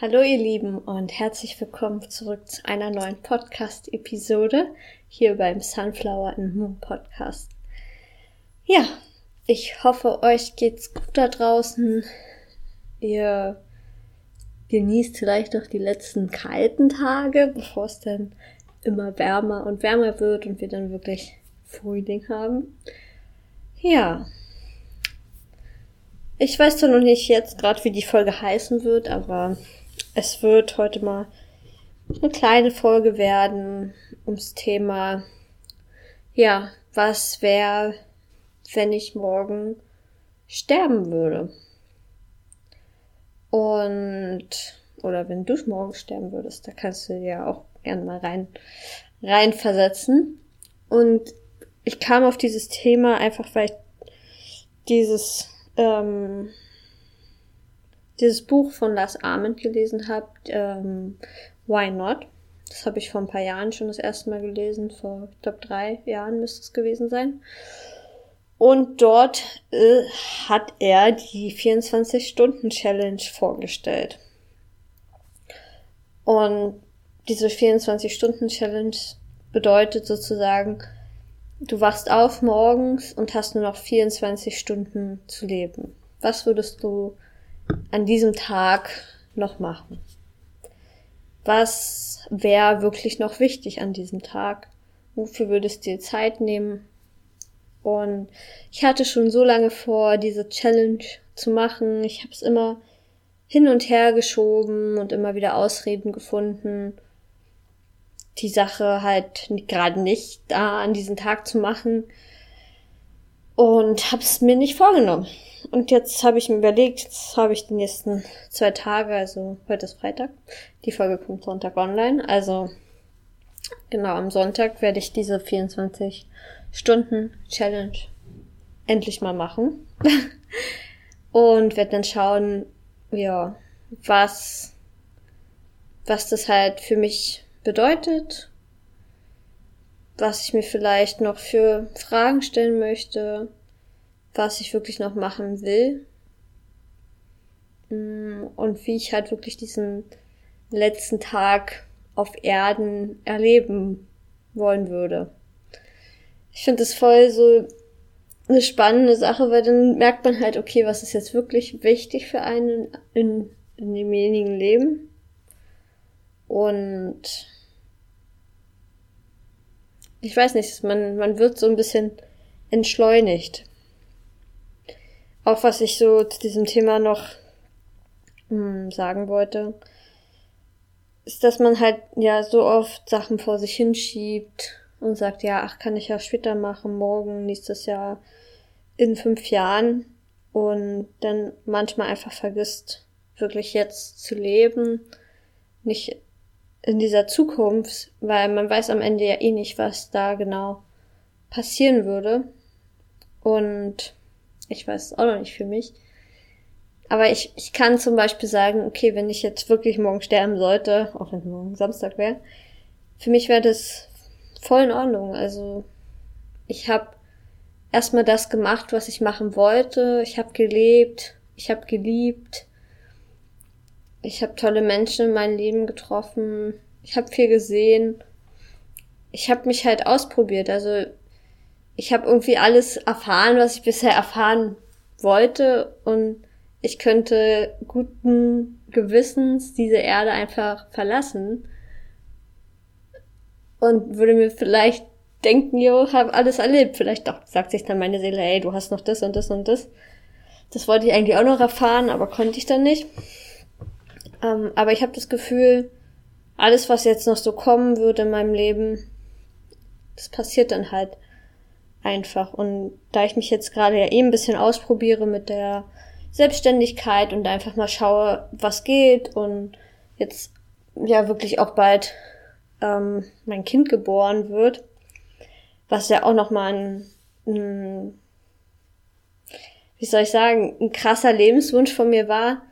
Hallo ihr Lieben und herzlich willkommen zurück zu einer neuen Podcast-Episode hier beim Sunflower and Moon Podcast. Ja, ich hoffe, euch geht's gut da draußen. Ihr genießt vielleicht noch die letzten kalten Tage, bevor es dann immer wärmer und wärmer wird und wir dann wirklich Frühling haben. Ja, ich weiß zwar noch nicht jetzt gerade, wie die Folge heißen wird, aber es wird heute mal eine kleine Folge werden ums Thema, ja, was wäre, wenn ich morgen sterben würde? Und, oder wenn du morgen sterben würdest, da kannst du ja auch gerne mal rein, reinversetzen. Und ich kam auf dieses Thema einfach, weil ich dieses ähm, dieses Buch von Lars Ament gelesen habe, ähm, Why Not? Das habe ich vor ein paar Jahren schon das erste Mal gelesen, vor, ich glaube, drei Jahren müsste es gewesen sein. Und dort äh, hat er die 24-Stunden-Challenge vorgestellt. Und diese 24-Stunden-Challenge bedeutet sozusagen, du wachst auf morgens und hast nur noch 24 Stunden zu leben. Was würdest du an diesem Tag noch machen? Was wäre wirklich noch wichtig an diesem Tag? Wofür würdest du dir Zeit nehmen? Und ich hatte schon so lange vor, diese Challenge zu machen. Ich habe es immer hin und her geschoben und immer wieder Ausreden gefunden die Sache halt gerade nicht da an diesem Tag zu machen und habe es mir nicht vorgenommen. Und jetzt habe ich mir überlegt, jetzt habe ich die nächsten zwei Tage, also heute ist Freitag, die Folge kommt Sonntag online, also genau am Sonntag werde ich diese 24 Stunden Challenge endlich mal machen. Und werde dann schauen, ja, was was das halt für mich bedeutet, was ich mir vielleicht noch für Fragen stellen möchte, was ich wirklich noch machen will mm, und wie ich halt wirklich diesen letzten Tag auf Erden erleben wollen würde. Ich finde es voll so eine spannende Sache, weil dann merkt man halt, okay, was ist jetzt wirklich wichtig für einen in, in demjenigen Leben. Und ich weiß nicht, man, man wird so ein bisschen entschleunigt. Auch was ich so zu diesem Thema noch hm, sagen wollte, ist, dass man halt ja so oft Sachen vor sich hinschiebt und sagt, ja, ach, kann ich ja später machen, morgen, nächstes Jahr, in fünf Jahren und dann manchmal einfach vergisst, wirklich jetzt zu leben, nicht in dieser Zukunft, weil man weiß am Ende ja eh nicht, was da genau passieren würde. Und ich weiß es auch noch nicht für mich. Aber ich, ich kann zum Beispiel sagen, okay, wenn ich jetzt wirklich morgen sterben sollte, auch wenn morgen Samstag wäre, für mich wäre das voll in Ordnung. Also ich habe erstmal das gemacht, was ich machen wollte. Ich habe gelebt, ich habe geliebt, ich habe tolle Menschen in meinem Leben getroffen. Ich habe viel gesehen. Ich habe mich halt ausprobiert. Also ich habe irgendwie alles erfahren, was ich bisher erfahren wollte und ich könnte guten Gewissens diese Erde einfach verlassen und würde mir vielleicht denken, jo, habe alles erlebt. Vielleicht doch, sagt sich dann meine Seele, ey, du hast noch das und das und das. Das wollte ich eigentlich auch noch erfahren, aber konnte ich dann nicht. Ähm, aber ich habe das Gefühl, alles, was jetzt noch so kommen würde in meinem Leben, das passiert dann halt einfach. Und da ich mich jetzt gerade ja eh ein bisschen ausprobiere mit der Selbstständigkeit und einfach mal schaue, was geht und jetzt ja wirklich auch bald ähm, mein Kind geboren wird, was ja auch nochmal ein, ein, wie soll ich sagen, ein krasser Lebenswunsch von mir war,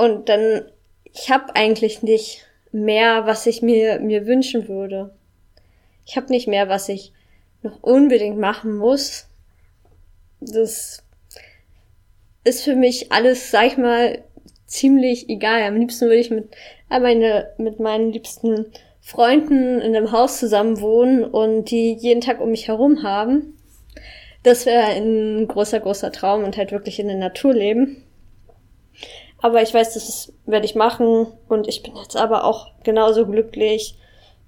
und dann, ich habe eigentlich nicht mehr, was ich mir, mir wünschen würde. Ich habe nicht mehr, was ich noch unbedingt machen muss. Das ist für mich alles, sag ich mal, ziemlich egal. Am liebsten würde ich mit, äh, meine, mit meinen liebsten Freunden in einem Haus zusammen wohnen und die jeden Tag um mich herum haben. Das wäre ein großer, großer Traum und halt wirklich in der Natur leben. Aber ich weiß, das werde ich machen und ich bin jetzt aber auch genauso glücklich,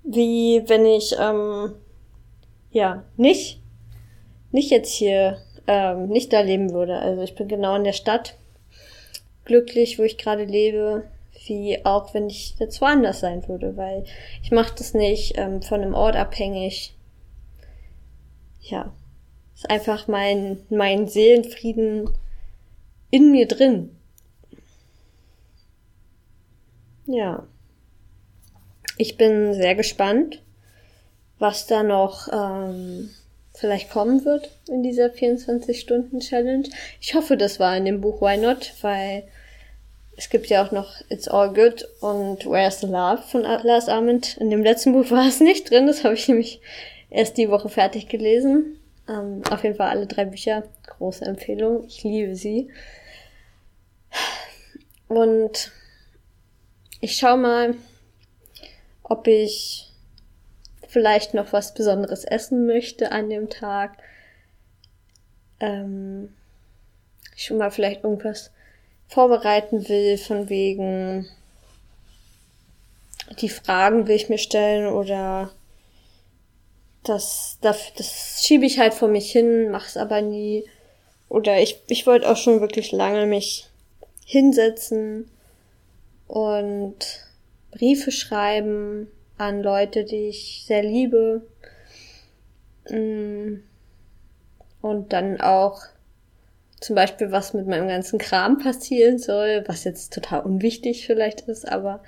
wie wenn ich ähm, ja nicht nicht jetzt hier ähm, nicht da leben würde. Also ich bin genau in der Stadt glücklich, wo ich gerade lebe, wie auch wenn ich jetzt woanders sein würde, weil ich mache das nicht ähm, von einem Ort abhängig. Ja, ist einfach mein mein Seelenfrieden in mir drin. Ja. Ich bin sehr gespannt, was da noch ähm, vielleicht kommen wird in dieser 24-Stunden-Challenge. Ich hoffe, das war in dem Buch Why Not, weil es gibt ja auch noch It's All Good und Where's the Love von Lars Arment. In dem letzten Buch war es nicht drin, das habe ich nämlich erst die Woche fertig gelesen. Ähm, auf jeden Fall alle drei Bücher. Große Empfehlung. Ich liebe sie. Und ich schau mal, ob ich vielleicht noch was Besonderes essen möchte an dem Tag. Ähm, schon mal vielleicht irgendwas vorbereiten will, von wegen die Fragen will ich mir stellen oder das, das, das schiebe ich halt vor mich hin, mach's aber nie. Oder ich, ich wollte auch schon wirklich lange mich hinsetzen und Briefe schreiben an Leute, die ich sehr liebe. Mm. Und dann auch zum Beispiel, was mit meinem ganzen Kram passieren soll, was jetzt total unwichtig vielleicht ist, aber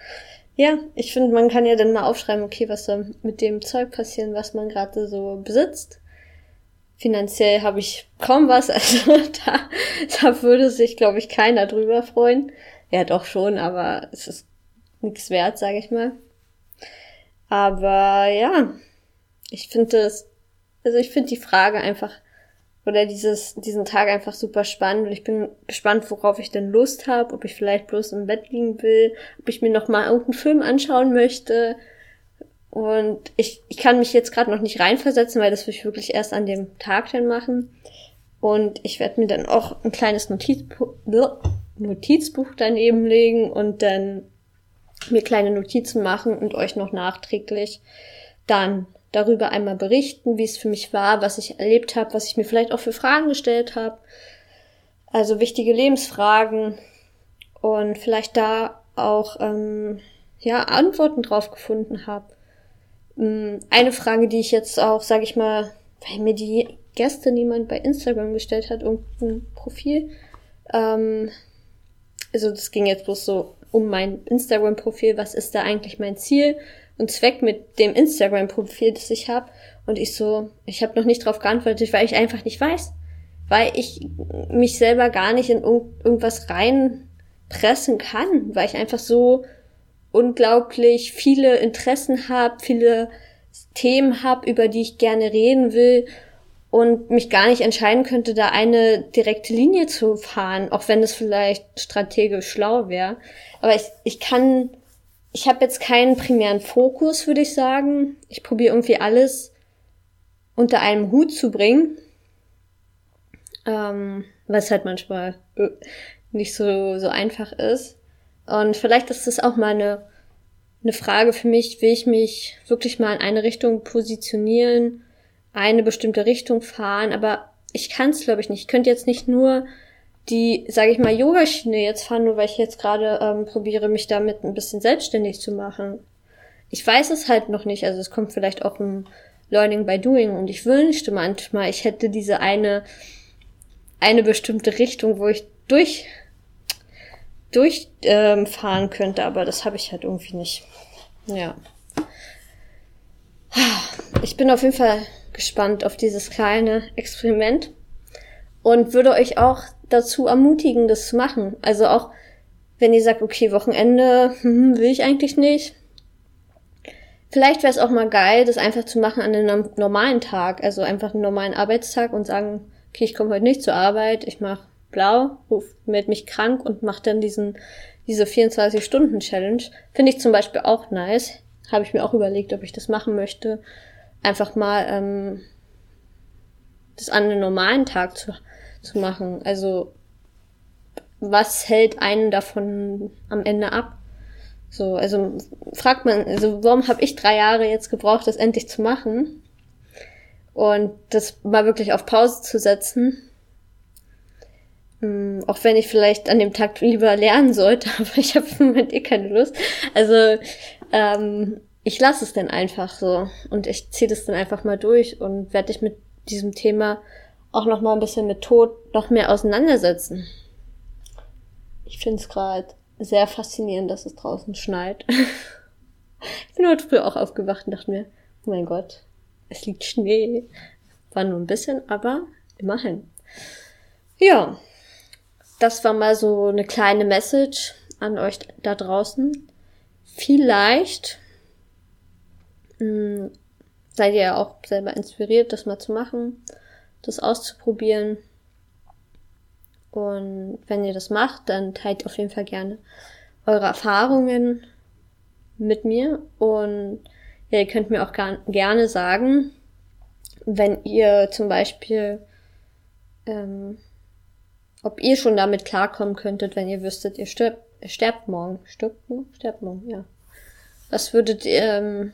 ja, ich finde, man kann ja dann mal aufschreiben, okay, was soll mit dem Zeug passieren, was man gerade so besitzt. Finanziell habe ich kaum was, also da, da würde sich, glaube ich, keiner drüber freuen. Ja, doch schon, aber es ist nichts wert, sage ich mal. Aber ja, ich finde es, also ich finde die Frage einfach oder dieses, diesen Tag einfach super spannend und ich bin gespannt, worauf ich denn Lust habe, ob ich vielleicht bloß im Bett liegen will, ob ich mir noch mal irgendeinen Film anschauen möchte. Und ich, ich kann mich jetzt gerade noch nicht reinversetzen, weil das will ich wirklich erst an dem Tag dann machen. Und ich werde mir dann auch ein kleines Notizbuch, Notizbuch daneben legen und dann mir kleine Notizen machen und euch noch nachträglich dann darüber einmal berichten, wie es für mich war, was ich erlebt habe, was ich mir vielleicht auch für Fragen gestellt habe. Also wichtige Lebensfragen und vielleicht da auch ähm, ja Antworten drauf gefunden habe. Ähm, eine Frage, die ich jetzt auch, sage ich mal, weil mir die gestern jemand bei Instagram gestellt hat, irgendein Profil. Ähm, also das ging jetzt bloß so um mein Instagram-Profil, was ist da eigentlich mein Ziel und Zweck mit dem Instagram-Profil, das ich habe. Und ich so, ich habe noch nicht drauf geantwortet, weil ich einfach nicht weiß. Weil ich mich selber gar nicht in irgendwas reinpressen kann, weil ich einfach so unglaublich viele Interessen habe, viele Themen habe, über die ich gerne reden will und mich gar nicht entscheiden könnte, da eine direkte Linie zu fahren, auch wenn es vielleicht strategisch schlau wäre. Aber ich, ich kann, ich habe jetzt keinen primären Fokus, würde ich sagen. Ich probiere irgendwie alles unter einem Hut zu bringen. Ähm, was halt manchmal äh, nicht so, so einfach ist. Und vielleicht ist das auch mal eine, eine Frage für mich, will ich mich wirklich mal in eine Richtung positionieren, eine bestimmte Richtung fahren, aber ich kann es, glaube ich, nicht. Ich könnte jetzt nicht nur die, sage ich mal, Yogaschiene jetzt fahren, nur weil ich jetzt gerade ähm, probiere, mich damit ein bisschen selbstständig zu machen. Ich weiß es halt noch nicht, also es kommt vielleicht auch im Learning by Doing und ich wünschte manchmal, ich hätte diese eine, eine bestimmte Richtung, wo ich durch durchfahren ähm, könnte, aber das habe ich halt irgendwie nicht. Ja. Ich bin auf jeden Fall gespannt auf dieses kleine Experiment und würde euch auch dazu ermutigen, das zu machen. Also auch wenn ihr sagt, okay, Wochenende hm, will ich eigentlich nicht. Vielleicht wäre es auch mal geil, das einfach zu machen an einem normalen Tag, also einfach einen normalen Arbeitstag und sagen, okay, ich komme heute nicht zur Arbeit, ich mache blau, ruf, melde mich krank und mache dann diesen diese 24-Stunden-Challenge finde ich zum Beispiel auch nice. Habe ich mir auch überlegt, ob ich das machen möchte. Einfach mal ähm, das an einem normalen Tag zu, zu machen. Also was hält einen davon am Ende ab? So, also fragt man, also warum habe ich drei Jahre jetzt gebraucht, das endlich zu machen? Und das mal wirklich auf Pause zu setzen. Ähm, auch wenn ich vielleicht an dem Tag lieber lernen sollte, aber ich habe im Moment eh keine Lust. Also ähm, ich lasse es dann einfach so und ich ziehe das dann einfach mal durch und werde dich mit diesem Thema auch noch mal ein bisschen mit Tod noch mehr auseinandersetzen. Ich finde es gerade sehr faszinierend, dass es draußen schneit. ich bin heute früh auch aufgewacht und dachte mir, oh mein Gott, es liegt Schnee. War nur ein bisschen, aber immerhin. Ja, das war mal so eine kleine Message an euch da draußen. Vielleicht mh, hm, seid ihr ja auch selber inspiriert, das mal zu machen, das auszuprobieren. Und wenn ihr das macht, dann teilt auf jeden Fall gerne eure Erfahrungen mit mir. Und ja, ihr könnt mir auch gerne sagen, wenn ihr zum Beispiel, ähm, ob ihr schon damit klarkommen könntet, wenn ihr wüsstet, ihr stirbt, sterbt morgen. Stirbt morgen? Sterbt morgen, ja. Was würdet ihr, ähm,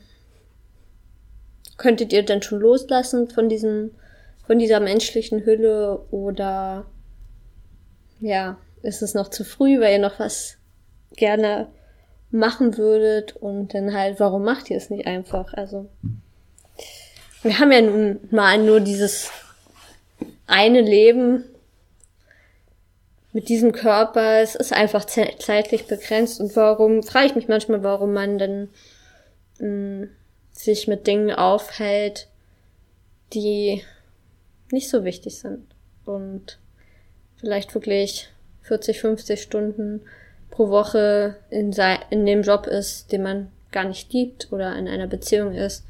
könntet ihr denn schon loslassen von diesem, von dieser menschlichen Hülle oder ja, ist es noch zu früh, weil ihr noch was gerne machen würdet und dann halt, warum macht ihr es nicht einfach? Also, wir haben ja nun mal nur dieses eine Leben mit diesem Körper. Es ist einfach zeitlich begrenzt und warum, frage ich mich manchmal, warum man dann mh, mm, sich mit Dingen aufhält, die nicht so wichtig sind und vielleicht wirklich 40, 50 Stunden pro Woche in, in dem Job ist, den man gar nicht liebt oder in einer Beziehung ist,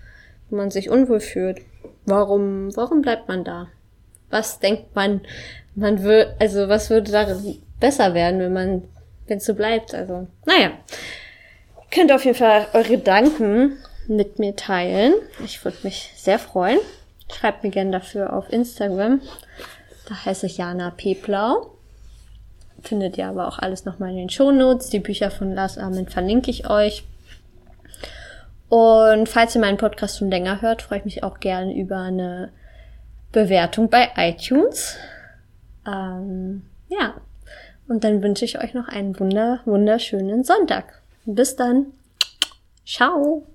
wo man sich unwohl fühlt. Warum, warum bleibt man da? Was denkt man, man würde, also was würde da besser werden, wenn man, wenn es so bleibt? Also, naja. Könnt auf jeden Fall eure Gedanken mit mir teilen. Ich würde mich sehr freuen. Schreibt mir gerne dafür auf Instagram. Da heiße ich Jana Peplau. Findet ihr aber auch alles nochmal in den Shownotes. Die Bücher von Lars Armin verlinke ich euch. Und falls ihr meinen Podcast schon länger hört, freue ich mich auch gerne über eine Bewertung bei iTunes. Ähm, ja. Und dann wünsche ich euch noch einen wunder, wunderschönen Sonntag. Bis dann. Ciao.